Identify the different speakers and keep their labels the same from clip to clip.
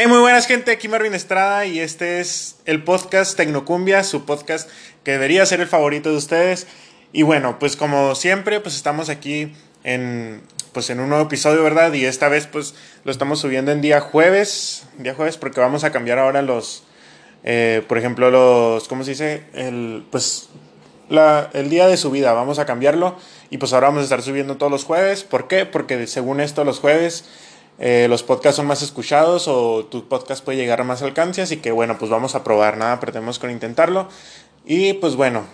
Speaker 1: Hey, muy buenas gente, aquí Marvin Estrada y este es el podcast Tecnocumbia, su podcast que debería ser el favorito de ustedes. Y bueno, pues como siempre, pues estamos aquí en, pues en un nuevo episodio, ¿verdad? Y esta vez pues lo estamos subiendo en día jueves, día jueves porque vamos a cambiar ahora los, eh, por ejemplo, los, ¿cómo se dice? El, pues la, el día de subida, vamos a cambiarlo y pues ahora vamos a estar subiendo todos los jueves. ¿Por qué? Porque según esto los jueves eh, los podcasts son más escuchados o tu podcast puede llegar a más alcance, así que bueno, pues vamos a probar, nada, pretendemos con intentarlo. Y pues bueno,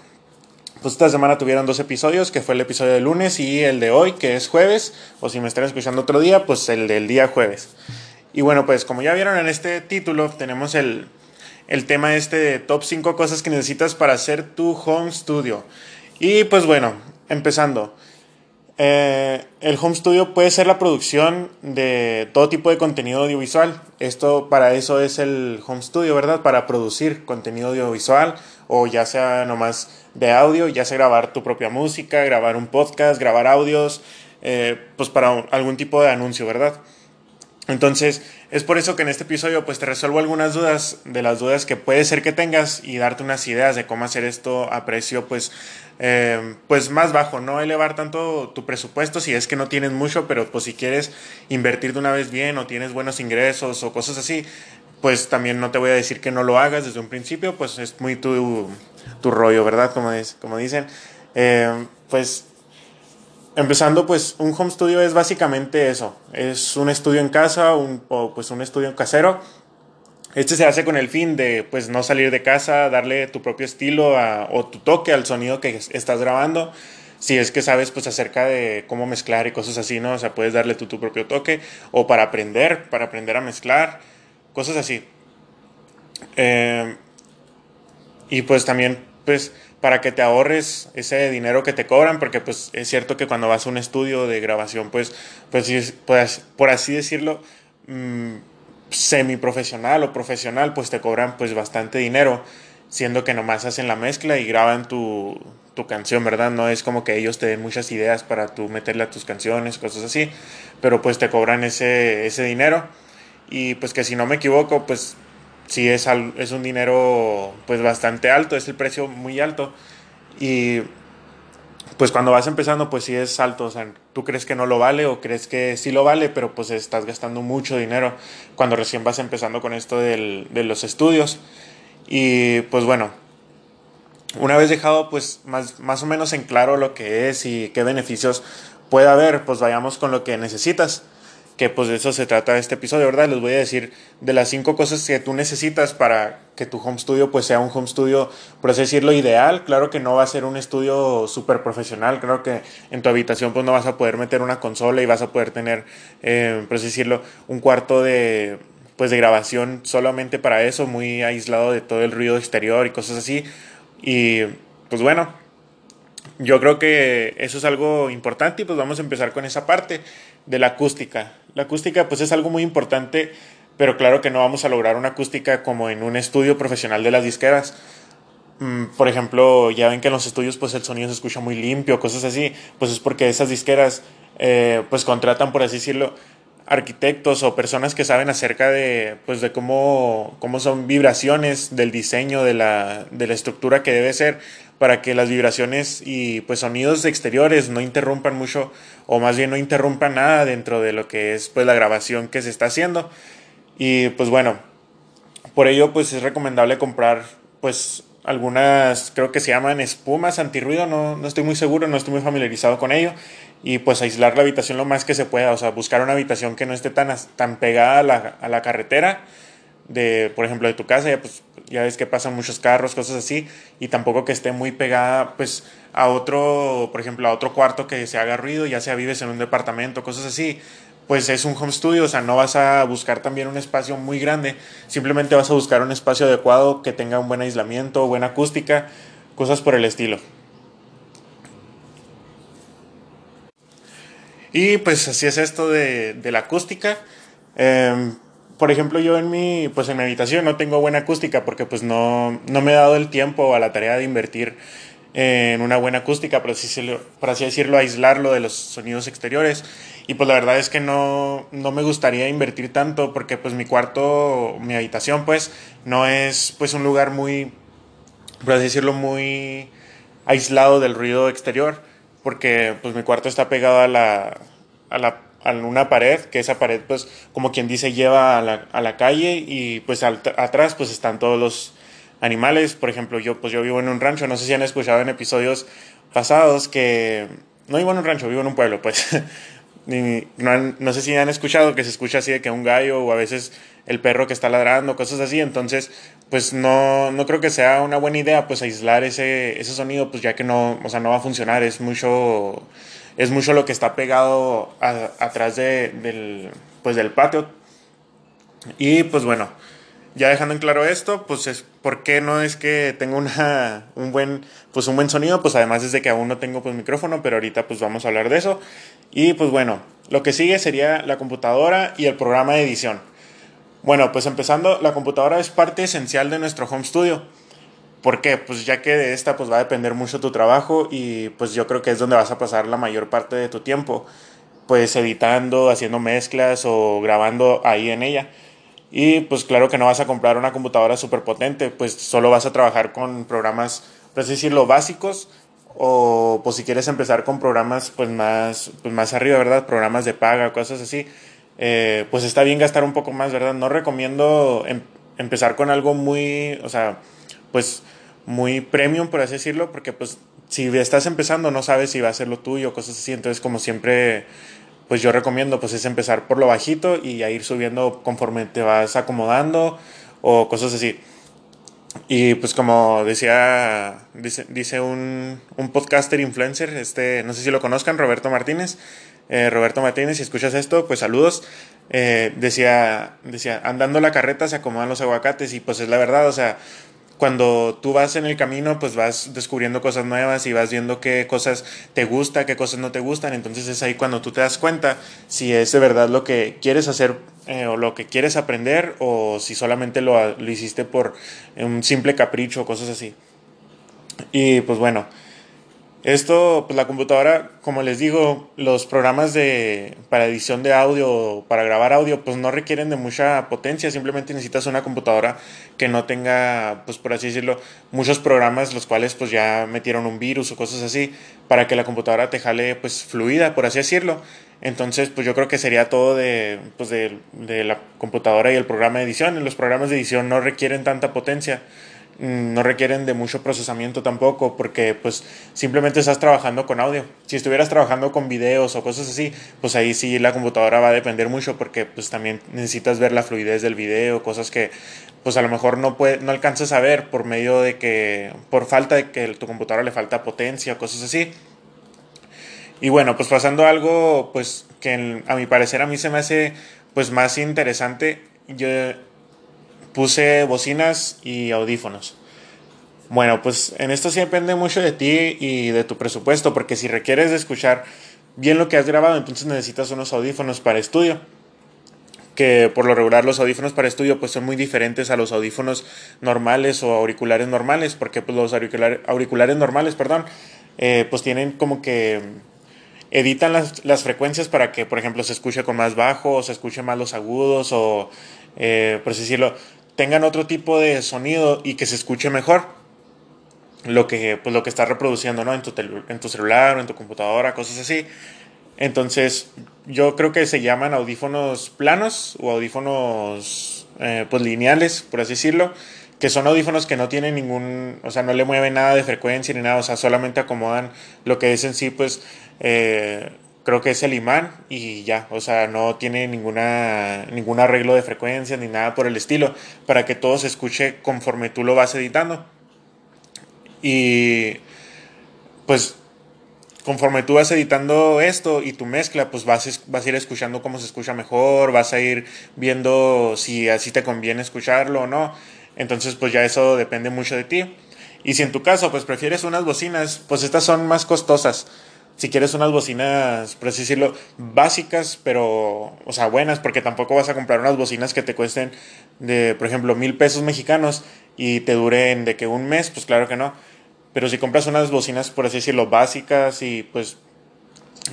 Speaker 1: pues esta semana tuvieron dos episodios, que fue el episodio de lunes y el de hoy, que es jueves, o si me están escuchando otro día, pues el del día jueves. Y bueno, pues como ya vieron en este título, tenemos el, el tema este de top 5 cosas que necesitas para hacer tu home studio. Y pues bueno, empezando. Eh, el home studio puede ser la producción de todo tipo de contenido audiovisual. Esto para eso es el home studio, ¿verdad? Para producir contenido audiovisual o ya sea nomás de audio, ya sea grabar tu propia música, grabar un podcast, grabar audios, eh, pues para algún tipo de anuncio, ¿verdad? Entonces, es por eso que en este episodio pues te resuelvo algunas dudas de las dudas que puede ser que tengas y darte unas ideas de cómo hacer esto a precio pues, eh, pues más bajo, no elevar tanto tu presupuesto si es que no tienes mucho, pero pues si quieres invertir de una vez bien o tienes buenos ingresos o cosas así, pues también no te voy a decir que no lo hagas desde un principio, pues es muy tu, tu rollo, ¿verdad? Como, es, como dicen. Eh, pues Empezando, pues un home studio es básicamente eso, es un estudio en casa o pues un estudio casero. Este se hace con el fin de pues no salir de casa, darle tu propio estilo o tu toque al sonido que estás grabando. Si es que sabes pues acerca de cómo mezclar y cosas así, ¿no? O sea, puedes darle tu, tu propio toque o para aprender, para aprender a mezclar, cosas así. Eh, y pues también pues para que te ahorres ese dinero que te cobran, porque pues es cierto que cuando vas a un estudio de grabación, pues, pues, pues por así decirlo, mm, semiprofesional o profesional, pues te cobran pues bastante dinero, siendo que nomás hacen la mezcla y graban tu, tu canción, ¿verdad? No es como que ellos te den muchas ideas para tú meterle a tus canciones, cosas así, pero pues te cobran ese, ese dinero. Y pues que si no me equivoco, pues sí es, es un dinero pues bastante alto, es el precio muy alto. Y pues cuando vas empezando pues sí es alto, o sea, tú crees que no lo vale o crees que sí lo vale, pero pues estás gastando mucho dinero cuando recién vas empezando con esto del, de los estudios. Y pues bueno, una vez dejado pues más, más o menos en claro lo que es y qué beneficios puede haber, pues vayamos con lo que necesitas que pues de eso se trata este episodio, ¿verdad? Les voy a decir de las cinco cosas que tú necesitas para que tu home studio pues sea un home studio, por así decirlo, ideal. Claro que no va a ser un estudio súper profesional, creo que en tu habitación pues no vas a poder meter una consola y vas a poder tener, eh, por así decirlo, un cuarto de pues de grabación solamente para eso, muy aislado de todo el ruido exterior y cosas así. Y pues bueno, yo creo que eso es algo importante y pues vamos a empezar con esa parte de la acústica. La acústica pues es algo muy importante, pero claro que no vamos a lograr una acústica como en un estudio profesional de las disqueras. Mm, por ejemplo, ya ven que en los estudios pues el sonido se escucha muy limpio, cosas así, pues es porque esas disqueras eh, pues contratan, por así decirlo, arquitectos o personas que saben acerca de, pues, de cómo, cómo son vibraciones del diseño de la, de la estructura que debe ser para que las vibraciones y pues sonidos exteriores no interrumpan mucho o más bien no interrumpan nada dentro de lo que es pues la grabación que se está haciendo. Y pues bueno por ello pues es recomendable comprar pues algunas creo que se llaman espumas antirruido no, no estoy muy seguro no estoy muy familiarizado con ello y pues aislar la habitación lo más que se pueda o sea buscar una habitación que no esté tan, tan pegada a la, a la carretera de, por ejemplo, de tu casa, ya, pues, ya ves que pasan muchos carros, cosas así, y tampoco que esté muy pegada, pues, a otro, por ejemplo, a otro cuarto que se haga ruido, ya sea vives en un departamento, cosas así, pues es un home studio, o sea, no vas a buscar también un espacio muy grande, simplemente vas a buscar un espacio adecuado que tenga un buen aislamiento, buena acústica, cosas por el estilo. Y pues así es esto de, de la acústica. Eh, por ejemplo, yo en mi, pues en mi habitación no tengo buena acústica porque pues no, no me he dado el tiempo a la tarea de invertir en una buena acústica, por así, por así decirlo, aislarlo de los sonidos exteriores. Y pues la verdad es que no, no me gustaría invertir tanto porque pues mi cuarto, mi habitación pues no es pues un lugar muy, por así decirlo, muy aislado del ruido exterior porque pues mi cuarto está pegado a la, a la a una pared, que esa pared pues como quien dice lleva a la, a la calle y pues atrás pues están todos los animales, por ejemplo yo pues yo vivo en un rancho, no sé si han escuchado en episodios pasados que no vivo en un rancho, vivo en un pueblo pues no, no sé si han escuchado que se escucha así de que un gallo o a veces el perro que está ladrando, cosas así, entonces pues no, no creo que sea una buena idea pues aislar ese, ese sonido pues ya que no, o sea, no va a funcionar, es mucho es mucho lo que está pegado atrás de, del, pues del patio. Y pues bueno, ya dejando en claro esto, pues es por qué no es que tengo una, un, buen, pues un buen sonido, pues además desde que aún no tengo pues micrófono, pero ahorita pues vamos a hablar de eso. Y pues bueno, lo que sigue sería la computadora y el programa de edición. Bueno, pues empezando, la computadora es parte esencial de nuestro home studio. ¿Por qué? Pues ya que de esta pues va a depender mucho tu trabajo y pues yo creo que es donde vas a pasar la mayor parte de tu tiempo, pues editando, haciendo mezclas o grabando ahí en ella. Y pues claro que no vas a comprar una computadora súper potente, pues solo vas a trabajar con programas, pues decirlo, básicos o pues si quieres empezar con programas pues más, pues más arriba, ¿verdad? Programas de paga, cosas así, eh, pues está bien gastar un poco más, ¿verdad? No recomiendo em, empezar con algo muy, o sea, pues muy premium, por así decirlo, porque pues si estás empezando no sabes si va a ser lo tuyo, cosas así, entonces como siempre, pues yo recomiendo pues es empezar por lo bajito y a ir subiendo conforme te vas acomodando o cosas así. Y pues como decía, dice, dice un, un, podcaster influencer, este, no sé si lo conozcan, Roberto Martínez. Eh, Roberto Martínez, si escuchas esto, pues saludos. Eh, decía, decía, andando la carreta se acomodan los aguacates y pues es la verdad, o sea, cuando tú vas en el camino, pues vas descubriendo cosas nuevas y vas viendo qué cosas te gusta, qué cosas no te gustan. Entonces es ahí cuando tú te das cuenta si es de verdad lo que quieres hacer eh, o lo que quieres aprender o si solamente lo, lo hiciste por un simple capricho o cosas así. Y pues bueno, esto, pues la computadora, como les digo, los programas de, para edición de audio, para grabar audio, pues no requieren de mucha potencia, simplemente necesitas una computadora que no tenga, pues por así decirlo, muchos programas los cuales pues ya metieron un virus o cosas así, para que la computadora te jale pues fluida, por así decirlo. Entonces, pues yo creo que sería todo de, pues de, de la computadora y el programa de edición. Los programas de edición no requieren tanta potencia no requieren de mucho procesamiento tampoco porque pues simplemente estás trabajando con audio. Si estuvieras trabajando con videos o cosas así, pues ahí sí la computadora va a depender mucho porque pues también necesitas ver la fluidez del video, cosas que pues a lo mejor no puede, no alcanzas a ver por medio de que por falta de que tu computadora le falta potencia, cosas así. Y bueno, pues pasando algo pues que a mi parecer a mí se me hace pues más interesante, yo puse bocinas y audífonos. Bueno, pues en esto sí depende mucho de ti y de tu presupuesto, porque si requieres escuchar bien lo que has grabado, entonces necesitas unos audífonos para estudio. Que por lo regular los audífonos para estudio pues son muy diferentes a los audífonos normales o auriculares normales, porque pues los auriculares normales, perdón, eh, pues tienen como que editan las, las, frecuencias para que, por ejemplo, se escuche con más bajo, o se escuche más los agudos, o, eh, por así decirlo, tengan otro tipo de sonido y que se escuche mejor lo que, pues, lo que estás reproduciendo ¿no? en, tu en tu celular en tu computadora, cosas así. Entonces, yo creo que se llaman audífonos planos o audífonos eh, pues lineales, por así decirlo, que son audífonos que no tienen ningún, o sea, no le mueven nada de frecuencia ni nada, o sea, solamente acomodan lo que es en sí, pues, eh, creo que es el imán y ya, o sea, no tiene ninguna, ningún arreglo de frecuencia ni nada por el estilo, para que todo se escuche conforme tú lo vas editando. Y pues conforme tú vas editando esto y tu mezcla, pues vas, vas a ir escuchando cómo se escucha mejor, vas a ir viendo si así te conviene escucharlo o no. Entonces, pues ya eso depende mucho de ti. Y si en tu caso, pues prefieres unas bocinas, pues estas son más costosas si quieres unas bocinas, por así decirlo, básicas, pero, o sea, buenas, porque tampoco vas a comprar unas bocinas que te cuesten de, por ejemplo, mil pesos mexicanos y te duren de que un mes, pues claro que no. Pero si compras unas bocinas, por así decirlo, básicas y pues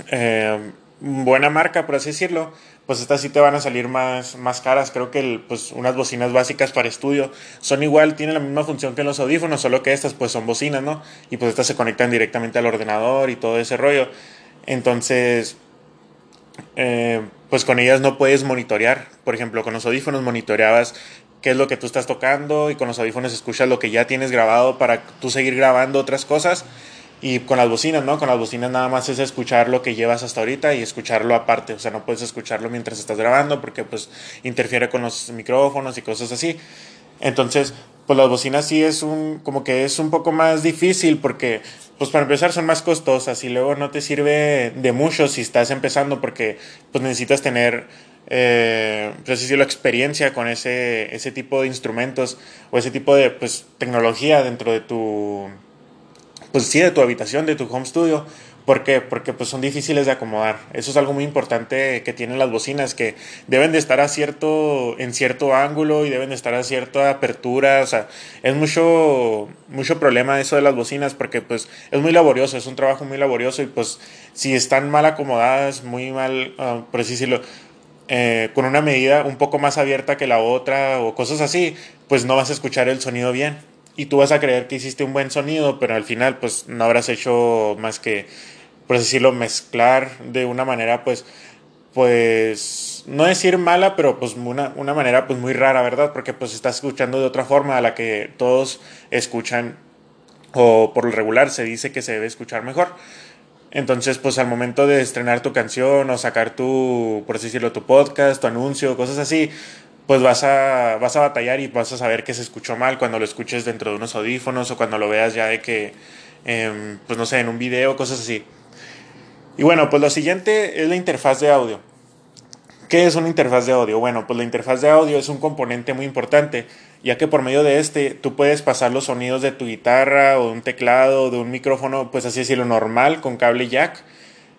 Speaker 1: eh, buena marca, por así decirlo, pues estas sí te van a salir más, más caras. Creo que pues unas bocinas básicas para estudio son igual, tienen la misma función que los audífonos, solo que estas pues son bocinas, ¿no? Y pues estas se conectan directamente al ordenador y todo ese rollo. Entonces, eh, pues con ellas no puedes monitorear. Por ejemplo, con los audífonos monitoreabas qué es lo que tú estás tocando y con los audífonos escuchas lo que ya tienes grabado para tú seguir grabando otras cosas. Y con las bocinas, ¿no? Con las bocinas nada más es escuchar lo que llevas hasta ahorita y escucharlo aparte. O sea, no puedes escucharlo mientras estás grabando porque pues interfiere con los micrófonos y cosas así. Entonces, pues las bocinas sí es un, como que es un poco más difícil porque, pues para empezar son más costosas y luego no te sirve de mucho si estás empezando porque pues necesitas tener, eh, pues la experiencia con ese, ese tipo de instrumentos o ese tipo de, pues, tecnología dentro de tu pues sí, de tu habitación, de tu home studio. ¿Por qué? Porque pues son difíciles de acomodar. Eso es algo muy importante que tienen las bocinas, que deben de estar a cierto, en cierto ángulo y deben de estar a cierta apertura. O sea, es mucho, mucho problema eso de las bocinas porque pues es muy laborioso, es un trabajo muy laborioso y pues si están mal acomodadas, muy mal, uh, por así decirlo, eh, con una medida un poco más abierta que la otra o cosas así, pues no vas a escuchar el sonido bien y tú vas a creer que hiciste un buen sonido, pero al final pues no habrás hecho más que, por decirlo, mezclar de una manera pues, pues, no decir mala, pero pues una, una manera pues muy rara, ¿verdad? Porque pues estás escuchando de otra forma a la que todos escuchan o por lo regular se dice que se debe escuchar mejor. Entonces, pues al momento de estrenar tu canción o sacar tu, por así decirlo, tu podcast, tu anuncio, cosas así, pues vas a, vas a batallar y vas a saber que se escuchó mal cuando lo escuches dentro de unos audífonos o cuando lo veas ya de que, em, pues no sé, en un video, cosas así. Y bueno, pues lo siguiente es la interfaz de audio. ¿Qué es una interfaz de audio? Bueno, pues la interfaz de audio es un componente muy importante, ya que por medio de este tú puedes pasar los sonidos de tu guitarra o de un teclado o de un micrófono, pues así decirlo, normal, con cable jack,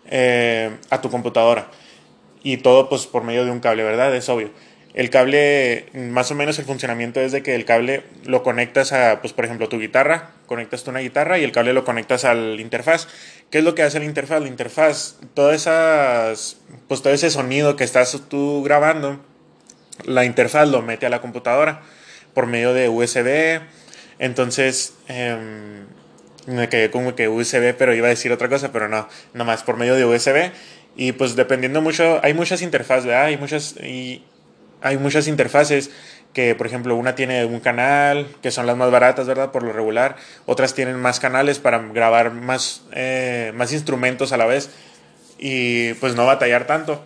Speaker 1: eh, a tu computadora. Y todo pues por medio de un cable, ¿verdad? Es obvio. El cable, más o menos el funcionamiento es de que el cable lo conectas a, pues por ejemplo, tu guitarra, conectas tú una guitarra y el cable lo conectas al interfaz. ¿Qué es lo que hace la interfaz? La interfaz, todas esas, pues todo ese sonido que estás tú grabando, la interfaz lo mete a la computadora por medio de USB. Entonces, em, me quedé como que USB, pero iba a decir otra cosa, pero no, nomás por medio de USB. Y pues dependiendo mucho, hay muchas interfaces, ¿verdad? Hay muchas, y hay muchas interfaces que, por ejemplo, una tiene un canal, que son las más baratas, ¿verdad? Por lo regular. Otras tienen más canales para grabar más, eh, más instrumentos a la vez y pues no batallar tanto.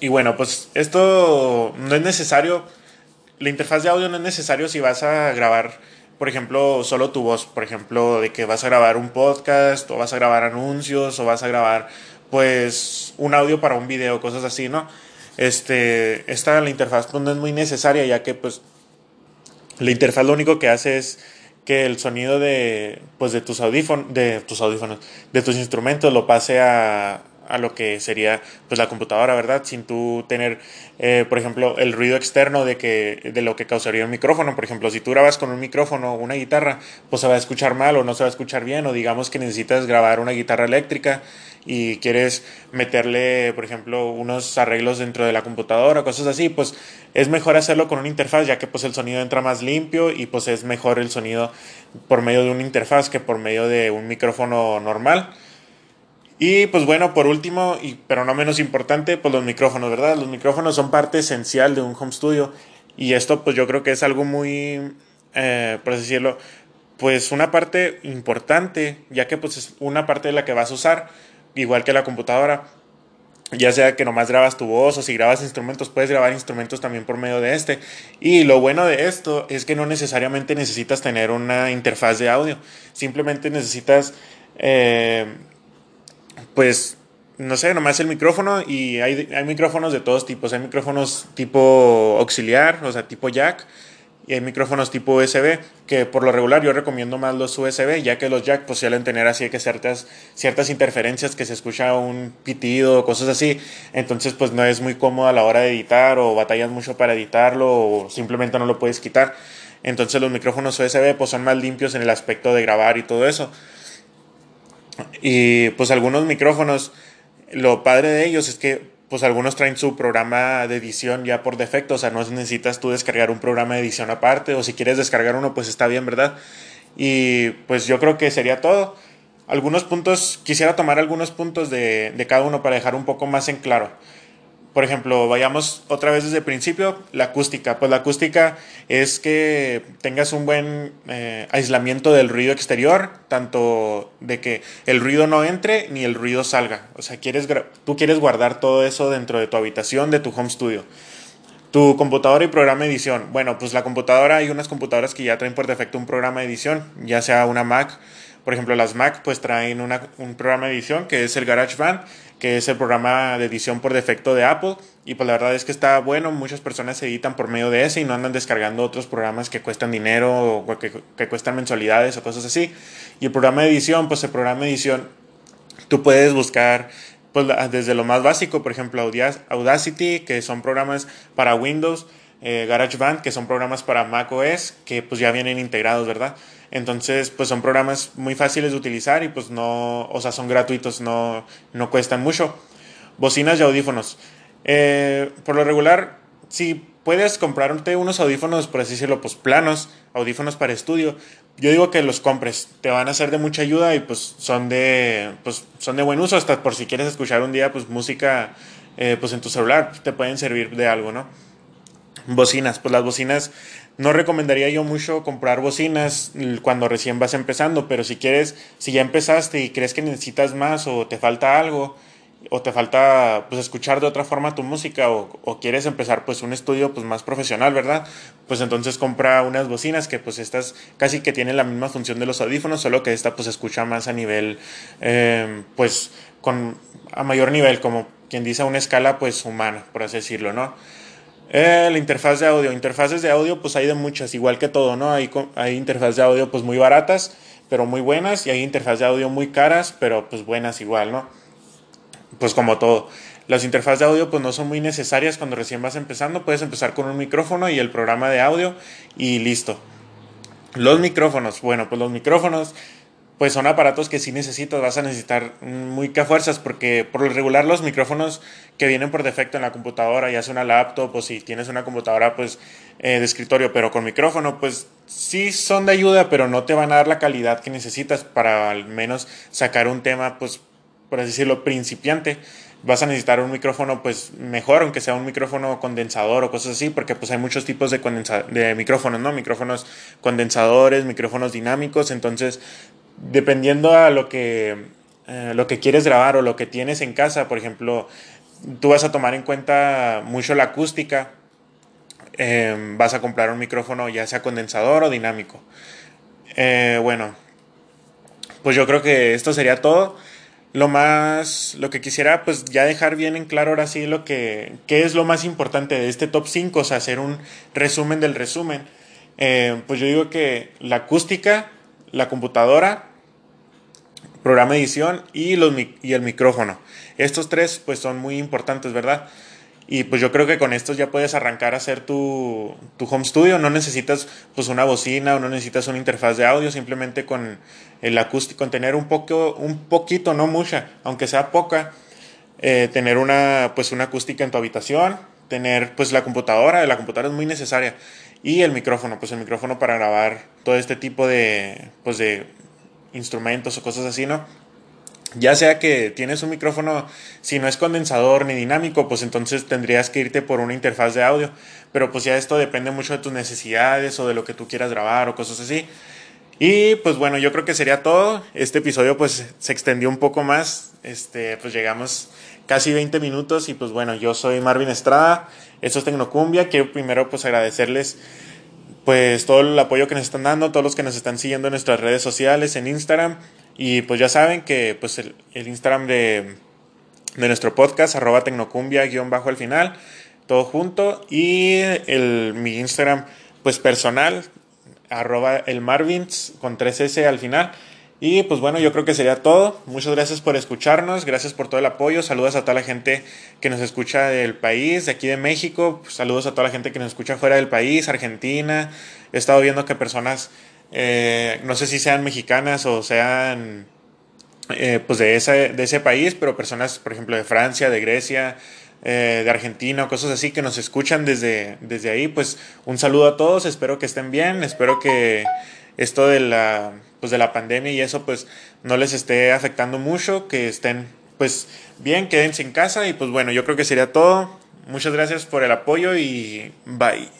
Speaker 1: Y bueno, pues esto no es necesario. La interfaz de audio no es necesario si vas a grabar, por ejemplo, solo tu voz. Por ejemplo, de que vas a grabar un podcast o vas a grabar anuncios o vas a grabar pues un audio para un video, cosas así, ¿no? Este, esta la interfaz pues, no es muy necesaria ya que pues la interfaz lo único que hace es que el sonido de, pues, de tus audífonos, de tus audífonos, de tus instrumentos lo pase a, a lo que sería pues la computadora, ¿verdad? Sin tú tener, eh, por ejemplo, el ruido externo de, que, de lo que causaría un micrófono. Por ejemplo, si tú grabas con un micrófono una guitarra, pues se va a escuchar mal o no se va a escuchar bien, o digamos que necesitas grabar una guitarra eléctrica y quieres meterle, por ejemplo, unos arreglos dentro de la computadora, cosas así, pues es mejor hacerlo con una interfaz, ya que pues el sonido entra más limpio y pues es mejor el sonido por medio de una interfaz que por medio de un micrófono normal. Y pues bueno, por último, pero no menos importante, pues los micrófonos, ¿verdad? Los micrófonos son parte esencial de un home studio y esto pues yo creo que es algo muy, eh, por así decirlo, pues una parte importante, ya que pues es una parte de la que vas a usar, igual que la computadora, ya sea que nomás grabas tu voz o si grabas instrumentos, puedes grabar instrumentos también por medio de este. Y lo bueno de esto es que no necesariamente necesitas tener una interfaz de audio, simplemente necesitas... Eh, pues, no sé, nomás el micrófono y hay, hay micrófonos de todos tipos. Hay micrófonos tipo auxiliar, o sea, tipo jack, y hay micrófonos tipo USB, que por lo regular yo recomiendo más los USB, ya que los jack pues suelen tener así que ciertas, ciertas interferencias que se escucha un pitido, cosas así, entonces pues no es muy cómodo a la hora de editar o batallas mucho para editarlo o simplemente no lo puedes quitar. Entonces los micrófonos USB pues son más limpios en el aspecto de grabar y todo eso. Y pues algunos micrófonos, lo padre de ellos es que pues algunos traen su programa de edición ya por defecto, o sea, no necesitas tú descargar un programa de edición aparte, o si quieres descargar uno, pues está bien, ¿verdad? Y pues yo creo que sería todo. Algunos puntos, quisiera tomar algunos puntos de, de cada uno para dejar un poco más en claro por ejemplo, vayamos otra vez desde el principio, la acústica. Pues la acústica es que tengas un buen eh, aislamiento del ruido exterior, tanto de que el ruido no entre ni el ruido salga. O sea, quieres, tú quieres guardar todo eso dentro de tu habitación, de tu home studio. Tu computadora y programa de edición. Bueno, pues la computadora, hay unas computadoras que ya traen por defecto un programa edición, ya sea una Mac. Por ejemplo, las Mac pues traen un programa de edición que es el GarageBand que es el programa de edición por defecto de Apple. Y pues la verdad es que está bueno, muchas personas se editan por medio de ese y no andan descargando otros programas que cuestan dinero o que, que cuestan mensualidades o cosas así. Y el programa de edición, pues el programa de edición, tú puedes buscar pues, desde lo más básico, por ejemplo, Audacity, que son programas para Windows, eh, GarageBand, que son programas para macOS, que pues ya vienen integrados, ¿verdad? Entonces, pues son programas muy fáciles de utilizar y pues no, o sea, son gratuitos, no, no cuestan mucho. Bocinas y audífonos. Eh, por lo regular, si puedes comprarte unos audífonos, por así decirlo, pues planos, audífonos para estudio, yo digo que los compres, te van a ser de mucha ayuda y pues son de, pues, son de buen uso, hasta por si quieres escuchar un día pues música eh, pues en tu celular, te pueden servir de algo, ¿no? Bocinas, pues las bocinas no recomendaría yo mucho comprar bocinas cuando recién vas empezando, pero si quieres, si ya empezaste y crees que necesitas más o te falta algo, o te falta pues escuchar de otra forma tu música o, quieres empezar pues un estudio pues más profesional, ¿verdad? Pues entonces compra unas bocinas que pues estas casi que tienen la misma función de los audífonos, solo que esta pues escucha más a nivel em, pues con a mayor nivel, como quien dice a una escala pues humana, por así decirlo, ¿no? Eh, la interfaz de audio. Interfaces de audio, pues hay de muchas, igual que todo, ¿no? Hay, hay interfaces de audio, pues muy baratas, pero muy buenas, y hay interfaces de audio muy caras, pero pues buenas igual, ¿no? Pues como todo. Las interfaces de audio, pues no son muy necesarias cuando recién vas empezando. Puedes empezar con un micrófono y el programa de audio, y listo. Los micrófonos, bueno, pues los micrófonos pues son aparatos que sí necesitas, vas a necesitar muy que fuerzas, porque por lo regular los micrófonos que vienen por defecto en la computadora, ya sea una laptop o si tienes una computadora pues eh, de escritorio, pero con micrófono, pues sí son de ayuda, pero no te van a dar la calidad que necesitas para al menos sacar un tema, pues por así decirlo, principiante. Vas a necesitar un micrófono pues mejor, aunque sea un micrófono condensador o cosas así, porque pues hay muchos tipos de, de micrófonos, ¿no? Micrófonos condensadores, micrófonos dinámicos, entonces dependiendo a lo que, eh, lo que quieres grabar o lo que tienes en casa, por ejemplo, tú vas a tomar en cuenta mucho la acústica, em, vas a comprar un micrófono ya sea condensador o dinámico. Eh, bueno, pues yo creo que esto sería todo. Lo más, lo que quisiera pues ya dejar bien en claro ahora sí lo que, qué es lo más importante de este top 5, o sea, hacer un resumen del resumen. Eh, pues yo digo que la acústica, la computadora, programa de edición y, el micrófono. Estos tres pues son muy importantes, ¿verdad? Y pues yo creo que con estos ya puedes arrancar a hacer tu, tu, home studio. No necesitas pues una bocina o no necesitas una interfaz de audio. Simplemente con el acústico, con tener un, poco, un poquito, no mucha, aunque sea poca, eh, tener una, pues una acústica en tu habitación. Tener pues la computadora. La computadora es muy necesaria. Y el micrófono, pues el micrófono para grabar todo este tipo de, pues de instrumentos o cosas así, ¿no? Ya sea que tienes un micrófono, si no es condensador ni dinámico, pues entonces tendrías que irte por una interfaz de audio. Pero pues ya esto depende mucho de tus necesidades o de lo que tú quieras grabar o cosas así. Y pues bueno, yo creo que sería todo. Este episodio pues se extendió un poco más. Este, pues llegamos casi 20 minutos y pues bueno, yo soy Marvin Estrada. Esto es Tecnocumbia. Quiero primero pues agradecerles pues todo el apoyo que nos están dando, todos los que nos están siguiendo en nuestras redes sociales, en Instagram. Y pues ya saben que pues el, Instagram de, de, nuestro podcast, arroba tecnocumbia guion bajo al final, todo junto. Y el, mi Instagram pues personal, arroba el Marvins con 3S al final. Y pues bueno, yo creo que sería todo. Muchas gracias por escucharnos, gracias por todo el apoyo. Saludos a toda la gente que nos escucha del país, de aquí de México. Saludos a toda la gente que nos escucha fuera del país, Argentina. He estado viendo que personas, eh, no sé si sean mexicanas o sean eh, pues de ese, de ese país, pero personas, por ejemplo, de Francia, de Grecia, eh, de Argentina cosas así que nos escuchan desde, desde ahí, pues un saludo a todos, espero que estén bien, espero que esto de la, pues de la pandemia y eso pues no les esté afectando mucho, que estén pues bien, quédense en casa y pues bueno, yo creo que sería todo. Muchas gracias por el apoyo y bye.